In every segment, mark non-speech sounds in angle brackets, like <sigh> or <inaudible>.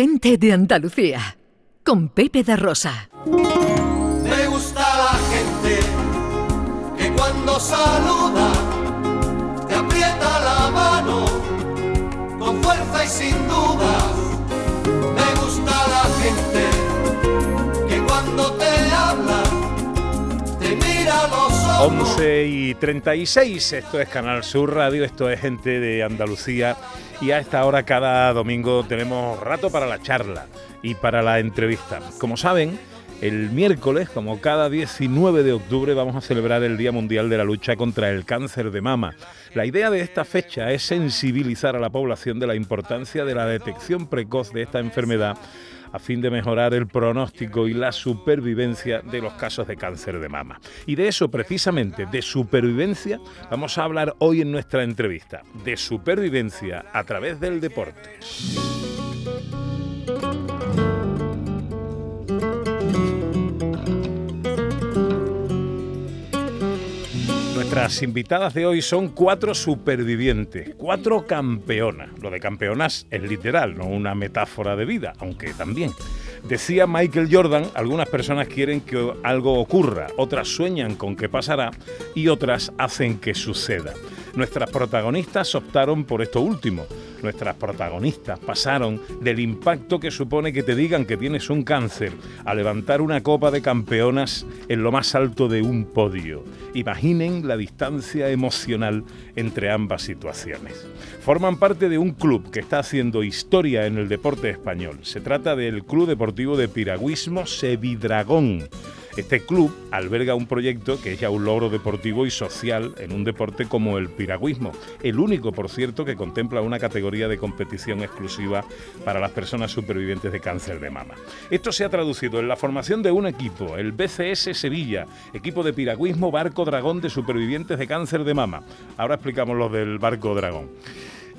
Gente de Andalucía, con Pepe de Rosa. Me gusta la gente que cuando saluda 11 y 36, esto es Canal Sur Radio, esto es gente de Andalucía y a esta hora cada domingo tenemos rato para la charla y para la entrevista. Como saben, el miércoles, como cada 19 de octubre, vamos a celebrar el Día Mundial de la Lucha contra el Cáncer de Mama. La idea de esta fecha es sensibilizar a la población de la importancia de la detección precoz de esta enfermedad a fin de mejorar el pronóstico y la supervivencia de los casos de cáncer de mama. Y de eso precisamente, de supervivencia, vamos a hablar hoy en nuestra entrevista, de supervivencia a través del deporte. Nuestras invitadas de hoy son cuatro supervivientes, cuatro campeonas. Lo de campeonas es literal, no una metáfora de vida, aunque también. Decía Michael Jordan, algunas personas quieren que algo ocurra, otras sueñan con que pasará y otras hacen que suceda. Nuestras protagonistas optaron por esto último. Nuestras protagonistas pasaron del impacto que supone que te digan que tienes un cáncer a levantar una copa de campeonas en lo más alto de un podio. Imaginen la distancia emocional entre ambas situaciones. Forman parte de un club que está haciendo historia en el deporte español. Se trata del Club Deportivo de Piragüismo Sevidragón. Este club alberga un proyecto que es ya un logro deportivo y social en un deporte como el piragüismo, el único, por cierto, que contempla una categoría de competición exclusiva para las personas supervivientes de cáncer de mama. Esto se ha traducido en la formación de un equipo, el BCS Sevilla, equipo de piragüismo Barco Dragón de supervivientes de cáncer de mama. Ahora explicamos lo del Barco Dragón.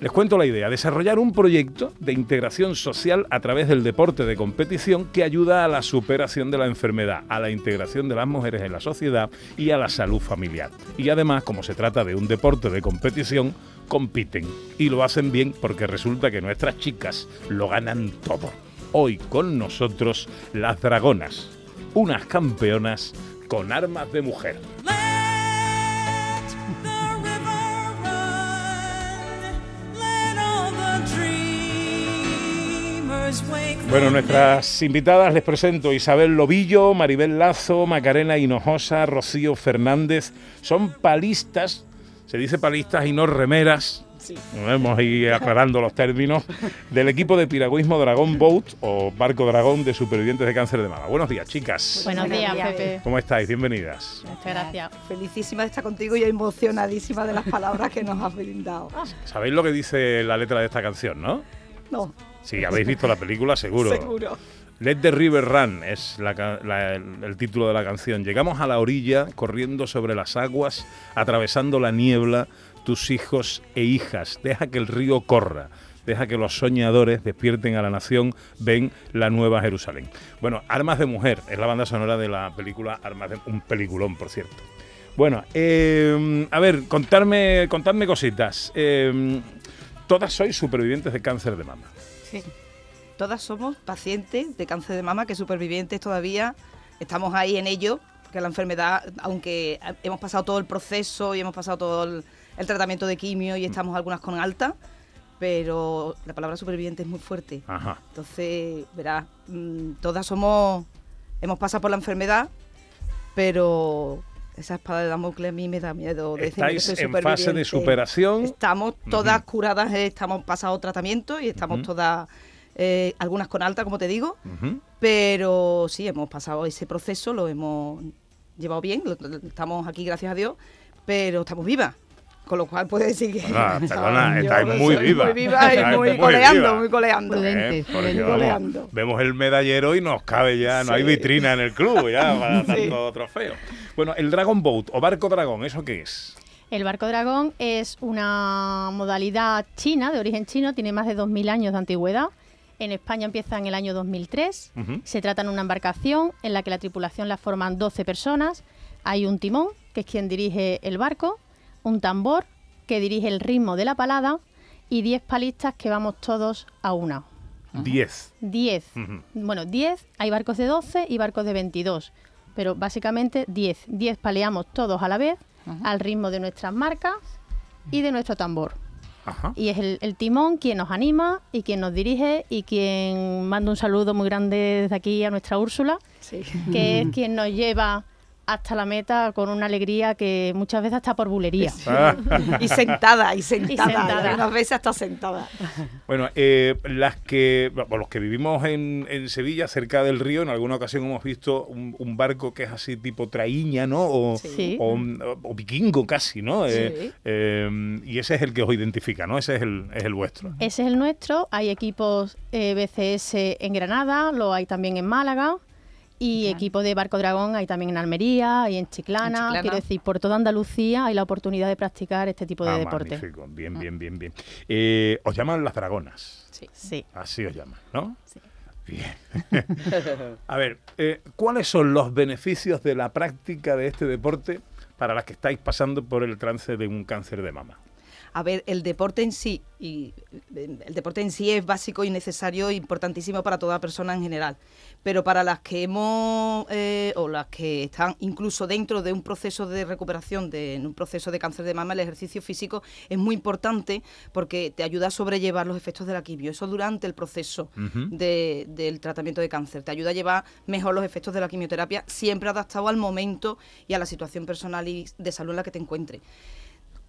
Les cuento la idea, desarrollar un proyecto de integración social a través del deporte de competición que ayuda a la superación de la enfermedad, a la integración de las mujeres en la sociedad y a la salud familiar. Y además, como se trata de un deporte de competición, compiten y lo hacen bien porque resulta que nuestras chicas lo ganan todo. Hoy con nosotros las dragonas, unas campeonas con armas de mujer. Bueno, nuestras invitadas les presento Isabel Lobillo, Maribel Lazo, Macarena Hinojosa, Rocío Fernández. Son palistas, se dice palistas y no remeras. Nos vamos a ir aclarando los términos del equipo de piragüismo Dragón Boat o Barco Dragón de supervivientes de cáncer de mama. Buenos días, chicas. Buenos, Buenos días, días. Pepe. ¿Cómo estáis? Bienvenidas. Muchas gracias. Felicísima de estar contigo y emocionadísima de las palabras que nos has brindado. ¿Sabéis lo que dice la letra de esta canción, no? No, Si habéis visto la película, seguro. seguro. Let the River Run es la ca- la- el, el título de la canción. Llegamos a la orilla, corriendo sobre las aguas, atravesando la niebla, tus hijos e hijas. Deja que el río corra. Deja que los soñadores despierten a la nación, ven la nueva Jerusalén. Bueno, Armas de Mujer es la banda sonora de la película Armas de un peliculón, por cierto. Bueno, eh, a ver, contarme, contadme cositas. Eh, todas sois supervivientes de cáncer de mama. Sí. Todas somos pacientes de cáncer de mama, que supervivientes todavía. Estamos ahí en ello, porque la enfermedad, aunque hemos pasado todo el proceso y hemos pasado todo el, el tratamiento de quimio y estamos algunas con alta, pero la palabra superviviente es muy fuerte. Ajá. Entonces, verás, mm, todas somos, hemos pasado por la enfermedad, pero esa espada de Damocles a mí me da miedo. decirme que Estáis soy en fase de superación. Estamos todas curadas, eh, estamos pasado tratamiento y estamos todas, eh, algunas con alta, como te digo, pero sí, hemos pasado ese proceso, lo hemos llevado bien, lo- estamos aquí, gracias a Dios, pero estamos vivas. Con lo cual puede decir que. Perdona, <laughs> estáis muy viva. Muy viva y muy, muy coleando, viva. muy coleando. Prudente. Eh, porque prudente. vamos, Goleando. vemos el medallero y nos cabe ya, no hay vitrina en el club ya <laughs> para Sí. tanto trofeo. Bueno, el Dragon Boat o barco dragón, ¿eso qué es? El barco dragón es una modalidad china, de origen chino, tiene más de 2.000 años de antigüedad. En España empieza en el año 2003. Ujú. Se trata de una embarcación en la que la tripulación la forman 12 personas. Hay un timón, que es quien dirige el barco, un tambor, que dirige el ritmo de la palada, y 10 palistas que vamos todos a una. 10. 10. Ujú. Bueno, 10, hay barcos de 12 y barcos de 22, pero básicamente 10. 10 paleamos todos a la vez, al ritmo de nuestras marcas y de nuestro tambor. Ajá. Y es el, el timón quien nos anima y quien nos dirige y quien manda un saludo muy grande desde aquí a nuestra Úrsula, Sí. que es quien nos lleva hasta la meta con una alegría que muchas veces está por bulería. Ah, <laughs> Y sentada, y sentada. sentada. Unas veces hasta sentada. Bueno, eh, las que, bueno, los que vivimos en, en Sevilla, cerca del río, en alguna ocasión hemos visto un, un barco que es así tipo traíña, ¿no? O, Sí. o, o vikingo casi, ¿no? Eh, Sí. eh, y ese es el que os identifica, ¿no? Ese es el, es el vuestro. Ese es el nuestro. Hay equipos eh, BCS en Granada, lo hay también en Málaga. Y equipos de Barco Dragón hay también en Almería y en Chiclana. En Chiclana. Quiero decir, por toda Andalucía hay la oportunidad de practicar este tipo de Ah, deporte. magnífico. Bien, bien, bien, bien. Eh, os llaman las dragonas. Sí. Sí. Así os llaman, ¿no? Bien. <laughs> A ver, eh, ¿cuáles son los beneficios de la práctica de este deporte para las que estáis pasando por el trance de un cáncer de mama? A ver, el deporte en sí, y el deporte en sí es básico y necesario, importantísimo para toda persona en general. Pero para las que hemos, eh, o las que están incluso dentro de un proceso de recuperación, de, en un proceso de cáncer de mama, el ejercicio físico es muy importante porque te ayuda a sobrellevar los efectos de la quimio. Eso durante el proceso de- del tratamiento de cáncer. Te ayuda a llevar mejor los efectos de la quimioterapia, siempre adaptado al momento y a la situación personal y de salud en la que te encuentres.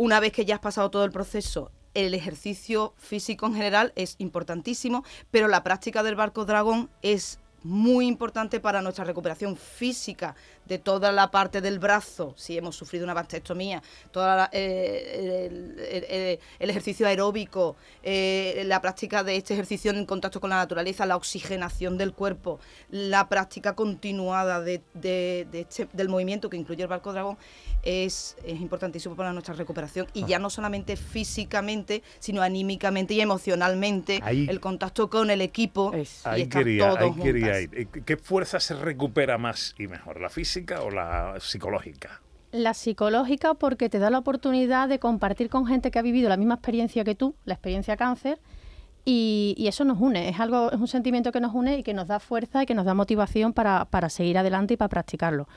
Una vez que ya has pasado todo el proceso, el ejercicio físico en general es importantísimo, pero la práctica del barco dragón es muy importante para nuestra recuperación física de toda la parte del brazo, si hemos sufrido una mastectomía, toda la- eh, el, el- el- el ejercicio aeróbico, eh, la práctica de este ejercicio en contacto con la naturaleza, la oxigenación del cuerpo, la práctica continuada de, de- de este- del movimiento que incluye el barco dragón, es, es importantísimo para nuestra recuperación. Y ya no solamente físicamente, sino anímicamente y emocionalmente, Ahí- el contacto con el equipo Es- y Ahí estar quería, todos ahí quería ¿Qué fuerza se recupera más y mejor, la física o la psicológica? La psicológica porque te da la oportunidad de compartir con gente que ha vivido la misma experiencia que tú, la experiencia cáncer, y, y eso nos une, es algo, es un sentimiento que nos une y que nos da fuerza y que nos da motivación para, para seguir adelante y para practicarlo.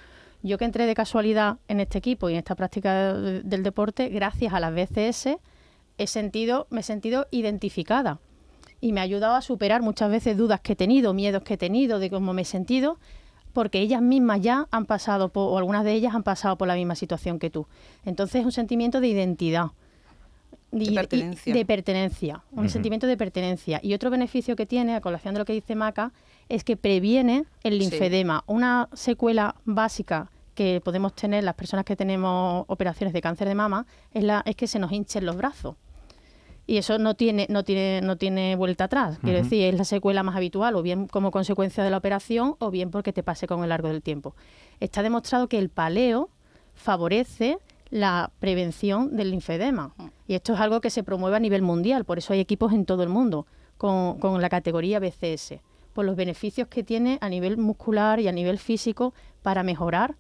Yo que entré de casualidad en este equipo y en esta práctica de- del deporte, gracias a las BCS, he sentido, me he sentido identificada y me ha ayudado a superar muchas veces dudas que he tenido, miedos que he tenido, de cómo me he sentido, porque ellas mismas ya han pasado, por, o algunas de ellas han pasado por la misma situación que tú. Entonces es un sentimiento de identidad. De pertenencia. de pertenencia, un sentimiento de pertenencia. Y otro beneficio que tiene, a colación de lo que dice Maca, es que previene el Sí. linfedema, una secuela básica que podemos tener las personas que tenemos operaciones de cáncer de mama, es, la, es que se nos hinchen los brazos. Y eso no tiene, no tiene, no tiene vuelta atrás. Quiero decir, es la secuela más habitual, o bien como consecuencia de la operación, o bien porque te pase con el largo del tiempo. Está demostrado que el paleo favorece la prevención del linfedema. Y esto es algo que se promueve a nivel mundial, por eso hay equipos en todo el mundo con, con la categoría BCS, por los beneficios que tiene a nivel muscular y a nivel físico para mejorar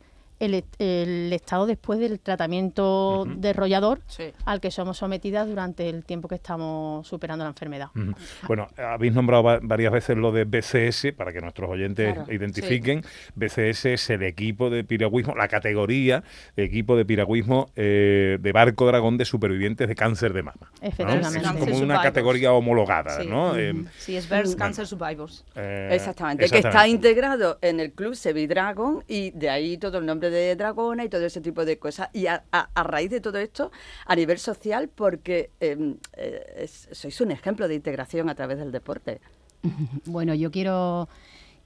el, el estado después del tratamiento desarrollador Sí. al que somos sometidas durante el tiempo que estamos superando la enfermedad. Ujú. Bueno, habéis nombrado va- varias veces lo de BCS para que nuestros oyentes Claro, identifiquen. BCS es el equipo de piragüismo, la categoría de equipo de piragüismo eh, de barco dragón de supervivientes de cáncer de mama. ¿no? Efectivamente. Es Cancer como una categoría homologada, Sí. ¿no? Eh, Sí, es Breast Cancer Survivors. eh, Exactamente, que está integrado en el club Sevidragon y de ahí todo el nombre de Dragona y todo ese tipo de cosas. Y a, a- a raíz de todo esto, a nivel social, porque em, eh, es- sois un ejemplo de integración a través del deporte. <laughs> Bueno, yo quiero,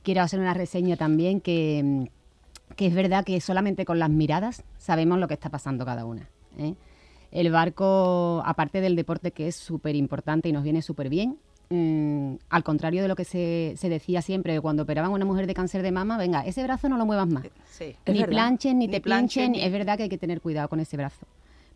quiero hacer una reseña también que, que es verdad que solamente con las miradas sabemos lo que está pasando cada una. ¿eh? El barco, aparte del deporte que es súper importante y nos viene súper bien, mm, al contrario de lo que se, se decía siempre cuando operaban a una mujer de cáncer de mama, venga, ese brazo no lo muevas más. Sí. Es ni planchen, ni Ni te planchen, ni- Es verdad que hay que tener cuidado con ese brazo.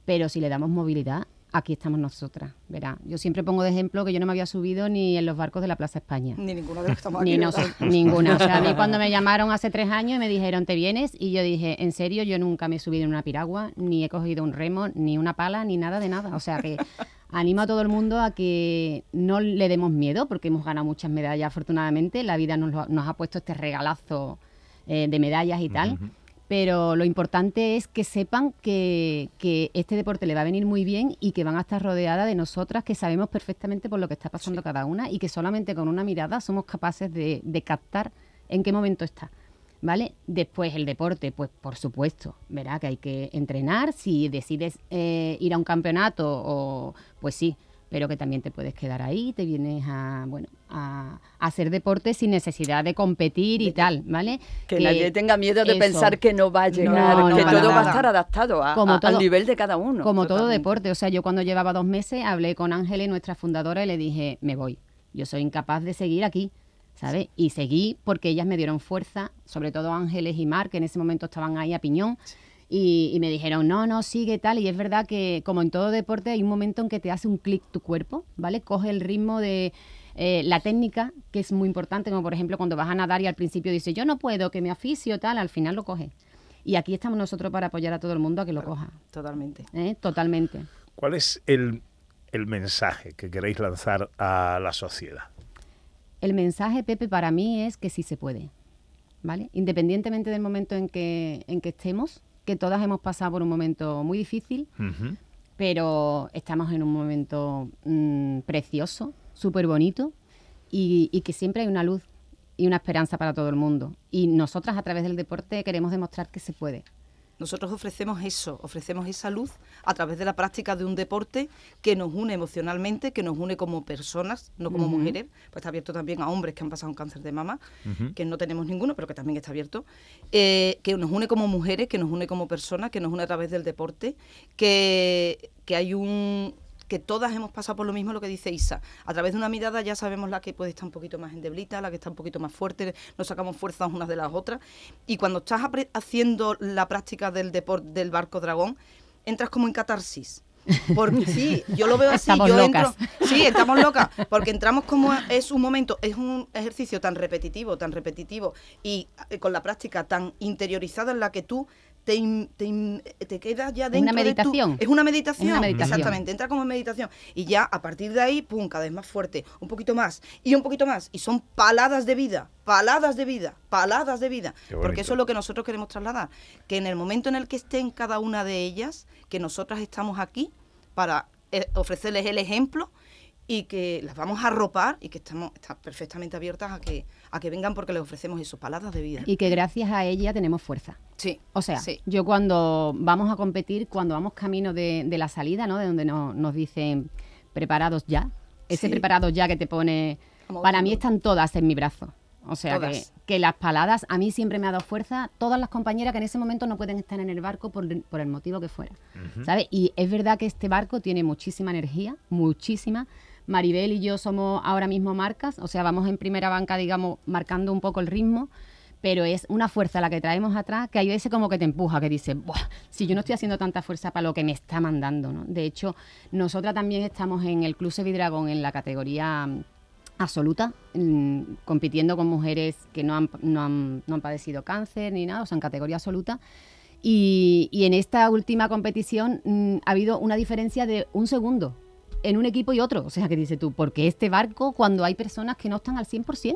Pero si le damos movilidad, aquí estamos nosotras. Verá, yo siempre pongo de ejemplo que yo no me había subido ni en los barcos de la Plaza España. Ni ninguno de los que estamos Ni no ninguna. O sea, a mí <laughs> cuando me llamaron hace tres años y me dijeron, ¿te vienes? Y yo dije, en serio, yo nunca me he subido en una piragua, ni he cogido un remo, ni una pala, ni nada de nada. O sea que animo a todo el mundo a que no le demos miedo, porque hemos ganado muchas medallas afortunadamente, la vida nos, lo- nos ha puesto este regalazo eh, de medallas y tal, pero lo importante es que sepan que, que este deporte le va a venir muy bien y que van a estar rodeadas de nosotras que sabemos perfectamente por lo que está pasando cada una y que solamente con una mirada somos capaces de, de captar en qué momento está. ¿Vale? Después el deporte, pues por supuesto, verá que hay que entrenar, si decides eh, ir a un campeonato, o, pues sí, pero que también te puedes quedar ahí, te vienes a, bueno, a, a hacer deporte sin necesidad de competir y tal, ¿vale? Que, nadie tenga miedo de eso. pensar que no va a llegar, No, que no, todo va a estar adaptado a- Como a- todo- al nivel de cada uno. Como todo deporte, o sea, yo cuando llevaba dos meses hablé con Ángeles, nuestra fundadora, y le dije, me voy, yo soy incapaz de seguir aquí, ¿sabes? Y seguí porque ellas me dieron fuerza, sobre todo Ángeles y Mar, que en ese momento estaban ahí a piñón, y, y me dijeron, no, no, sigue tal, y es verdad que como en todo deporte hay un momento en que te hace un clic tu cuerpo, ¿vale? Coge el ritmo de... eh, la técnica, que es muy importante, como por ejemplo cuando vas a nadar y al principio dices, yo no puedo, que me aficio, tal, al final lo coge. Y aquí estamos nosotros para apoyar a todo el mundo a que lo coja. Totalmente. ¿eh? Totalmente. ¿Cuál es el, el mensaje que queréis lanzar a la sociedad? El mensaje, Pepe, para mí es que sí se puede, ¿vale? Independientemente del momento en que, en que estemos, que todas hemos pasado por un momento muy difícil, pero estamos en un momento mm, precioso, súper bonito, y, y que siempre hay una luz y una esperanza para todo el mundo. Y nosotras a través del deporte queremos demostrar que se puede. Nosotros ofrecemos eso, ofrecemos esa luz a través de la práctica de un deporte que nos une emocionalmente, que nos une como personas, no como mujeres, pues está abierto también a hombres que han pasado un cáncer de mama, que no tenemos ninguno, pero que también está abierto, eh, que nos une como mujeres, que nos une como personas, que nos une a través del deporte, que, que hay un que todas hemos pasado por lo mismo lo que dice Isa. A través de una mirada ya sabemos la que puede estar un poquito más endeblita, la que está un poquito más fuerte, nos sacamos fuerzas unas de las otras. Y cuando estás haciendo la práctica del deporte del barco dragón, entras como en catarsis. Porque sí, yo lo veo así. Estamos yo locas. entro, sí, estamos locas, porque entramos como es un momento, es un ejercicio tan repetitivo, tan repetitivo y eh, con la práctica tan interiorizada en la que tú te, in- te, in- te quedas ya Es dentro una de tu- meditación. es una meditación. Es una meditación. Exactamente, entra como en meditación. Y ya a partir de ahí, pum, cada vez más fuerte, un poquito más y un poquito más. Y son paladas de vida, paladas de vida, paladas de vida. Porque eso es lo que nosotros queremos trasladar. Que en el momento en el que estén cada una de ellas, que nosotras estamos aquí para eh, ofrecerles el ejemplo y que las vamos a arropar y que estamos están perfectamente abiertas a que, a que vengan porque les ofrecemos eso, paladas de vida. Y que gracias a ella tenemos fuerza. Sí. O sea, sí. yo cuando vamos a competir, cuando vamos camino de, de la salida, ¿no? De donde no- nos dicen preparados ya. Ese Sí. preparados ya que te pone... Para mí están todas en mi brazo. O sea, que, que las paladas a mí siempre me ha dado fuerza. Todas las compañeras que en ese momento no pueden estar en el barco por, por el motivo que fuera. ¿Sabes? Y es verdad que este barco tiene muchísima energía, muchísima. Maribel y yo somos ahora mismo marcas, o sea, vamos en primera banca, digamos, marcando un poco el ritmo, pero es una fuerza la que traemos atrás que hay veces como que te empuja, que dices, Buah, si yo no estoy haciendo tanta fuerza para lo que me está mandando, ¿no? De hecho, nosotras también estamos en el Club Sevidragón en la categoría mm, absoluta, mm, compitiendo con mujeres que no han, no, han, no han padecido cáncer ni nada, o sea, en categoría absoluta. Y, en esta última competición mm, ha habido una diferencia de un segundo en un equipo y otro. O sea, que dices tú, ¿por qué este barco cuando hay personas que no están al 100%?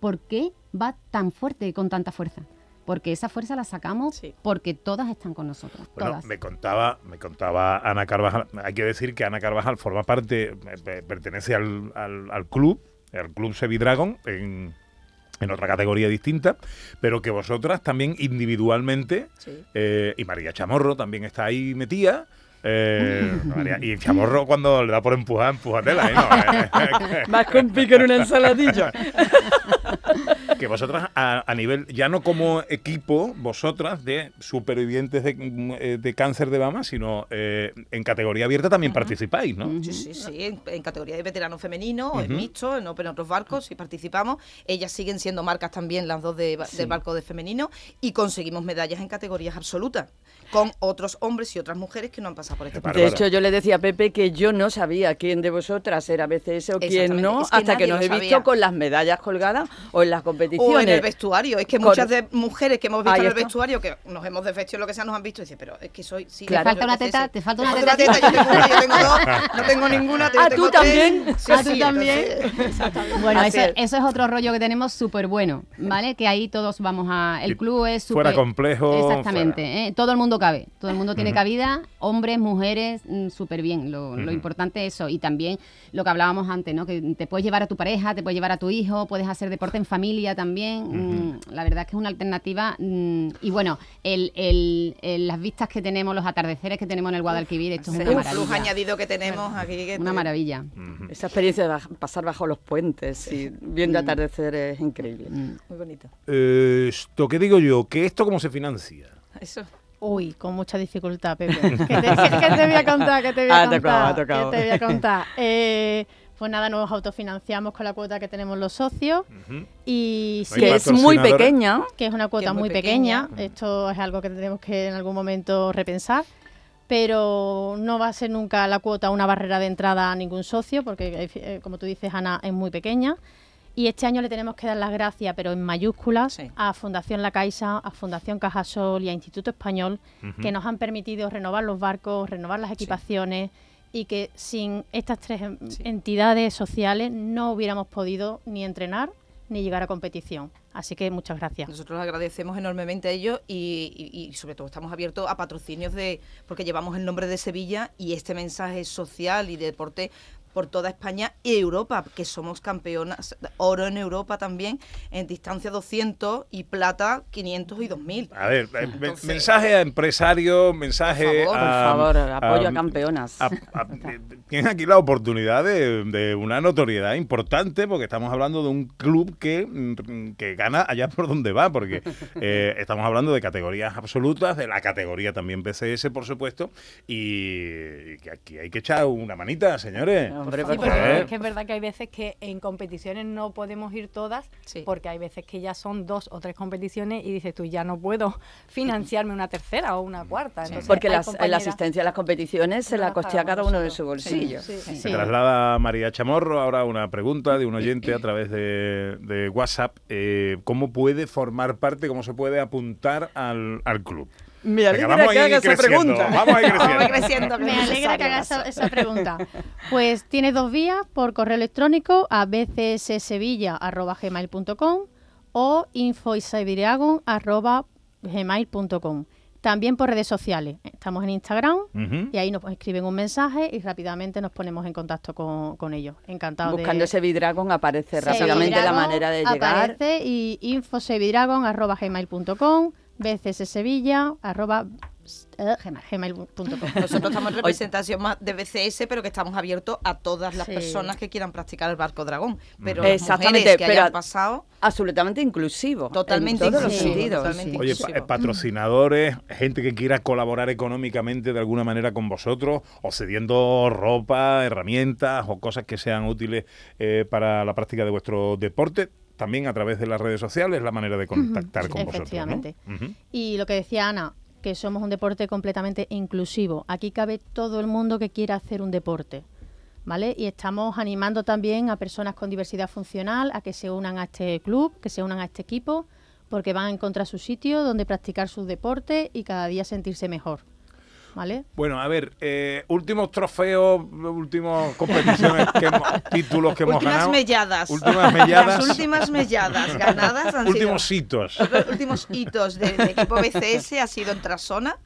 ¿Por qué va tan fuerte y con tanta fuerza? Porque esa fuerza la sacamos Sí. porque todas están con nosotros. Bueno, todas. me contaba, me contaba Ana Carvajal. Hay que decir que Ana Carvajal forma parte, eh, pe- pertenece al, al- al club, al club Sevidragon, en, en otra categoría distinta, pero que vosotras también individualmente, Sí. eh, y María Chamorro también está ahí metida. Eh, María- y Chamorro cuando le da por empujar, empujatela, ¿eh? No, eh, <laughs> Más con pico en una ensaladilla. <laughs> que vosotras a, a nivel, ya no como equipo, vosotras de supervivientes de, eh, de cáncer de mama, sino eh, en categoría abierta también participáis, ¿no? Sí, sí, sí, en, en categoría de veterano femenino, en mixto, en, en otros barcos, sí participamos. Ellas siguen siendo marcas también, las dos de- del barco de femenino, y conseguimos medallas en categorías absolutas, con otros hombres y otras mujeres que no han pasado por este proceso. De hecho, yo le decía a Pepe que yo no sabía quién de vosotras era BCS o quién no, es que hasta que nos he visto con las medallas colgadas o en las competiciones competiciones. O en el vestuario. Es que muchas de mujeres que hemos visto Ahí en el está. vestuario, que nos hemos desvestido lo que sea, nos han visto y dicen, pero es que soy. Sí, Claro. yo- falta una teta, te falta una falta teta. Yo tengo una, yo tengo dos, <laughs> no tengo ninguna. yo Ah, tengo ¿tú tres. también? Sí, Ah, ¿tú también? entonces- Bueno, eso, es. eso es otro rollo que tenemos súper bueno, ¿vale? Que ahí todos vamos a... El Y club es súper... fuera complejo, Exactamente, ¿eh? todo el mundo cabe, todo el mundo tiene cabida, hombres, mujeres, mm, súper bien. Lo, lo importante es eso. Y también lo que hablábamos antes, ¿no? Que te puedes llevar a tu pareja, te puedes llevar a tu hijo, puedes hacer deporte en familia también. mm, la verdad es que es una alternativa. mm, y bueno, el, el- el- las vistas que tenemos, los atardeceres que tenemos en el Guadalquivir, esto es una un maravilla. plus añadido que tenemos aquí. que Una te- maravilla. Esa experiencia de baj- pasar bajo los puentes y viendo atardecer es increíble. Muy bonito. Eh, esto, ¿qué digo yo? ¿Que esto cómo se financia? Eso. Uy, con mucha dificultad, Pepe. <laughs> ¿Qué te, qué- te voy a contar? ¿Qué te voy a <laughs> Ah, contar? tocado. ¿Qué te voy a <laughs> contar? Eh, pues nada, nos autofinanciamos con la cuota que tenemos los socios y sí, Que es muy pequeña. que es una cuota es muy muy pequeña. pequeña. Esto es algo que tenemos que en algún momento repensar. Pero no va a ser nunca la cuota una barrera de entrada a ningún socio, porque, eh, como tú dices, Ana, es muy pequeña. Y este año le tenemos que dar las gracias, pero en mayúsculas, Sí. a Fundación La Caixa, a Fundación Cajasol y a Instituto Español, que nos han permitido renovar los barcos, renovar las equipaciones y que sin estas tres entidades sociales no hubiéramos podido ni entrenar ni llegar a competición. Así que muchas gracias. Nosotros agradecemos enormemente a ellos y, y- y sobre todo estamos abiertos a patrocinios de porque llevamos el nombre de Sevilla y este mensaje social y de deporte por toda España y Europa, que somos campeonas, oro en Europa también, en distancia 200 y plata 500 y 2000. A ver, eh, Entonces- mensaje a empresarios, mensaje Por favor, a... Por favor, apoyo a- a campeonas. a- a- Tienen aquí la oportunidad de, de una notoriedad importante porque estamos hablando de un club que, mm, que gana allá por donde va, porque <laughs> eh, estamos hablando de categorías absolutas, de la categoría también PCS, por supuesto, y que aquí hay que echar una manita, señores. Hombre, Sí, por porque favor. es que es verdad que hay veces que en competiciones no podemos ir todas, Sí. porque hay veces que ya son dos o tres competiciones y dices tú, ya no puedo <laughs> financiarme una tercera o una cuarta. Entonces, Porque las- la compañeras- asistencia a las competiciones se la la costea cada uno de su bolsillo. Sí, Se sí. traslada María Chamorro ahora una pregunta de un oyente a través de, de WhatsApp. eh, ¿Cómo puede formar parte, cómo se puede apuntar al, al club? Me alegra vamos que a ir haga esa creciendo, pregunta. Vamos a ir Vamos creciendo. Me alegra que haga Lazo. esa, esa pregunta. Pues tiene dos vías, por correo electrónico a bcssevilla.gmail.com o infoisiberiagon.gmail.com. También por redes sociales. Estamos en Instagram y ahí nos escriben un mensaje y rápidamente nos ponemos en contacto con, con ellos. Encantado Buscando de... ese Vidragon aparece Sí, rápidamente la Sevidragon manera de llegar. Aparece y infosevidragon.gmail.com bcssevilla arroba, eh, gmail.com. <laughs> Nosotros estamos en representación más de BCS, pero que estamos abiertos a todas las Sí. personas que quieran practicar el barco dragón. Pero Exactamente, las que pero- hayan pasado, Absolutamente inclusivo. Totalmente En todos los inclusivo, sentidos. totalmente. Oye, inclusivo. pa- eh, patrocinadores, gente que quiera colaborar económicamente de alguna manera con vosotros, o cediendo ropa, herramientas o cosas que sean útiles eh, para la práctica de vuestro deporte, también a través de las redes sociales, es la manera de contactar con vosotros. ¿no? Efectivamente. Ujú. Y lo que decía Ana, que somos un deporte completamente inclusivo. Aquí cabe todo el mundo que quiera hacer un deporte. ¿Vale? Y estamos animando también a personas con diversidad funcional a que se unan a este club, que se unan a este equipo, porque van a encontrar su sitio donde practicar sus deportes y cada día sentirse mejor. ¿Vale? Bueno, a ver, eh, últimos trofeos, últimas competiciones, que hemos- <laughs> títulos que hemos últimas ganado. melladas. Últimas melladas. Las últimas melladas ganadas han sido últimos hitos. los últimos hitos del equipo BCS ha sido en Trasona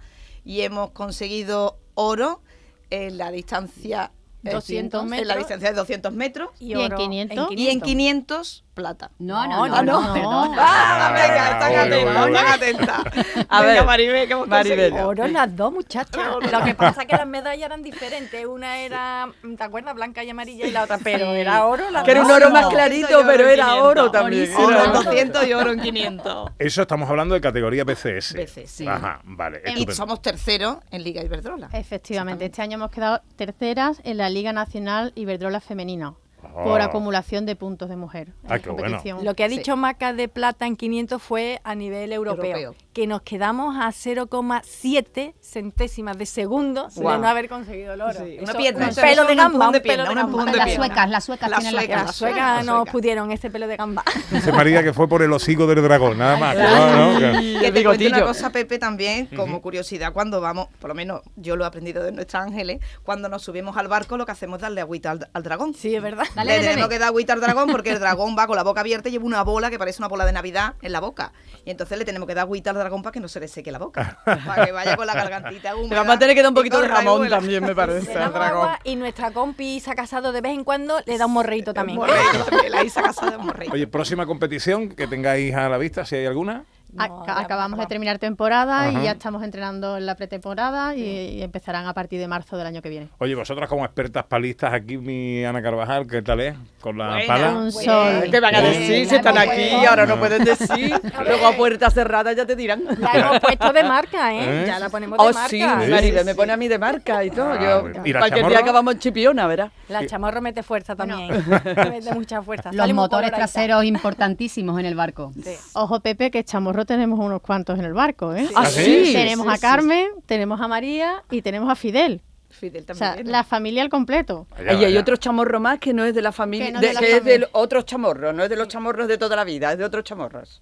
y hemos conseguido oro en la distancia eh, 200 en la metros. distancia de 200 metros Y en oro 500. y en 500 plata. No, No, no, no, no, no, no. perdona. Ah, venga, están Oro, atentas, están atentas. A ver, Maribel, hemos Maribel. Oro las dos, muchachas. Lo que pasa es que las medallas eran diferentes. Una era, ¿te acuerdas? Blanca y amarilla y la otra, pero era oro. las Que era un oro más clarito, pero era 500. oro también. Oro en oro. 200 y oro en 500. Eso estamos hablando de categoría BCS. BCS. Ajá, vale. Y somos terceros en Liga Iberdrola. Efectivamente, este año hemos quedado terceras en la Liga Nacional Iberdrola Femenina. Por Oh. acumulación de puntos de mujer. en Ah, la qué bueno. competición. Lo que ha Sí. dicho Maca de plata en 500 fue a nivel europeo, Europeo. que nos quedamos a 0,7 centésimas de segundo de Guau. no haber conseguido el oro. Sí, Eso, una pierna, un pelo de gamba, un de pelo de de Las suecas, las suecas Las tienen la suecas, cara. Las suecas no pudieron ese pelo de gamba. Dice María que fue por el hocico del dragón, nada más. que no, no, que- Que te cuento una cosa, Pepe, también, como curiosidad, cuando vamos, por lo menos yo lo he aprendido de nuestros ángeles, cuando nos subimos al barco lo que hacemos es darle agüita al, al dragón. Sí, es verdad. Dale, Le tenemos que dar agüita al dragón porque el dragón va con la boca abierta y lleva una bola que parece una bola de Navidad en la boca. Y entonces le tenemos que dar agüita al dragón para que no se le seque la boca. <laughs> para que vaya con la gargantita húmeda. Le vamos a tener que dar un poquito de jamón también, me parece, al dragón. agua y nuestra compi se ha casado de vez en cuando, le da un morreito también. Morreito también, la Isa Casada de Morreito. Oye, próxima competición que tengáis a la vista, si hay alguna. Ac- No, acabamos de acabamos. terminar temporada Ajá. y ya estamos entrenando en la pretemporada y, y empezarán a partir de marzo del año que viene. Oye, vosotras como expertas palistas aquí, mi Ana Carvajal, ¿qué tal es? Con la Buena. pala. Un sol. ¿Qué van a decir? Si están aquí, ahora no pueden decir. <laughs> Luego a puerta cerrada ya te dirán. La hemos puesto de marca, ¿eh? ¿Eh? Ya la ponemos de Oh, marca. sí, Sí, Maribel sí, me pone a mí de marca y todo. Ah, Yo. ¿Y la cualquier chamorro? día vamos en chipiona, verás. La chamorro mete fuerza también. <laughs> mete mucha fuerza. Los motores traseros importantísimos en el barco. Sí. Ojo, Pepe, que chamorro tenemos unos cuantos en el barco, ¿eh? ¿Ah, sí? Tenemos Sí, a sí, Carmen, tenemos a María y tenemos a Fidel. Fidel O sea, también. la familia al completo. Y hay otro chamorro más que no es de la familia, Que no de- de la que es de otros chamorros, no es de los chamorros de toda la vida, es de otros chamorros.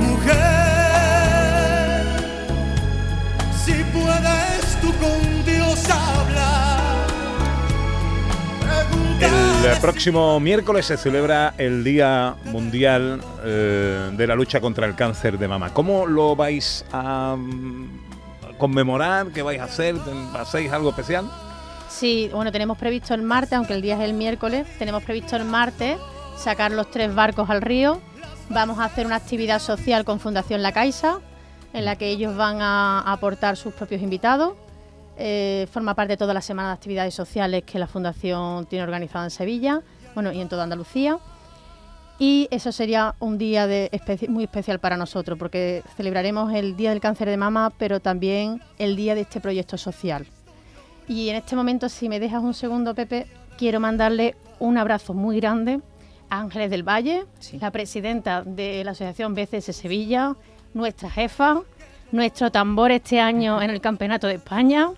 Mujer, si puedes tú con El próximo miércoles se celebra el Día Mundial eh, de la Lucha contra el Cáncer de Mama. ¿Cómo lo vais a mm, conmemorar? ¿Qué vais a hacer? ¿Hacéis algo especial? Sí, bueno, tenemos previsto el martes, aunque el día es el miércoles, tenemos previsto el martes sacar los tres barcos al río. Vamos a hacer una actividad social con Fundación La Caixa, en la que ellos van a aportar sus propios invitados. Eh, forma parte de toda la semana de actividades sociales que la Fundación tiene organizada en Sevilla, bueno, y en toda Andalucía. Y eso sería un día de especi- muy especial para nosotros, porque celebraremos el Día del Cáncer de Mama, pero también el día de este proyecto social. Y en este momento, si me dejas un segundo, Pepe, quiero mandarle un abrazo muy grande a Ángeles del Valle, la presidenta de la Asociación BCS Sevilla, nuestra jefa, nuestro tambor este año en el Campeonato de España,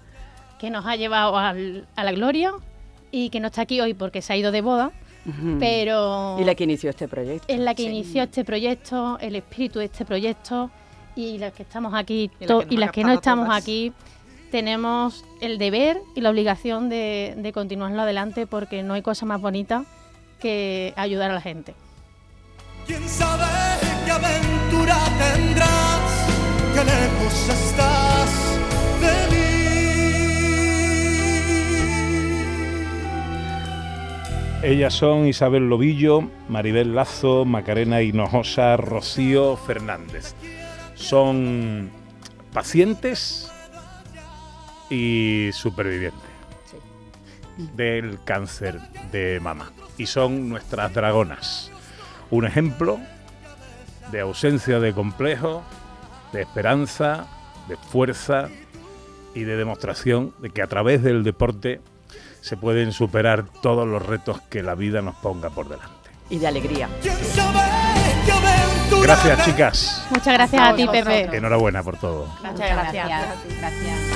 que nos ha llevado al- a la gloria y que no está aquí hoy porque se ha ido de boda, pero Y la que inició este proyecto. es la que inició este proyecto, el espíritu de este proyecto y las que estamos aquí Y la que las que no estamos todas. aquí tenemos el deber y la obligación de, de continuarlo adelante porque no hay cosa más bonita que ayudar a la gente. ¿Quién sabe qué aventura tendrás? Qué lejos estás Ellas son Isabel Lobillo, Maribel Lazo, Macarena Hinojosa, Rocío Fernández. Son pacientes y supervivientes del cáncer de mama. Y son nuestras dragonas. Un ejemplo de ausencia de complejo, de esperanza, de fuerza y de demostración de que a través del deporte se pueden superar todos los retos que la vida nos ponga por delante. Y de alegría. ¿Quién sabe qué aventura Gracias, chicas. Muchas gracias a, ti, Pepe. Enhorabuena por todo. Muchas gracias.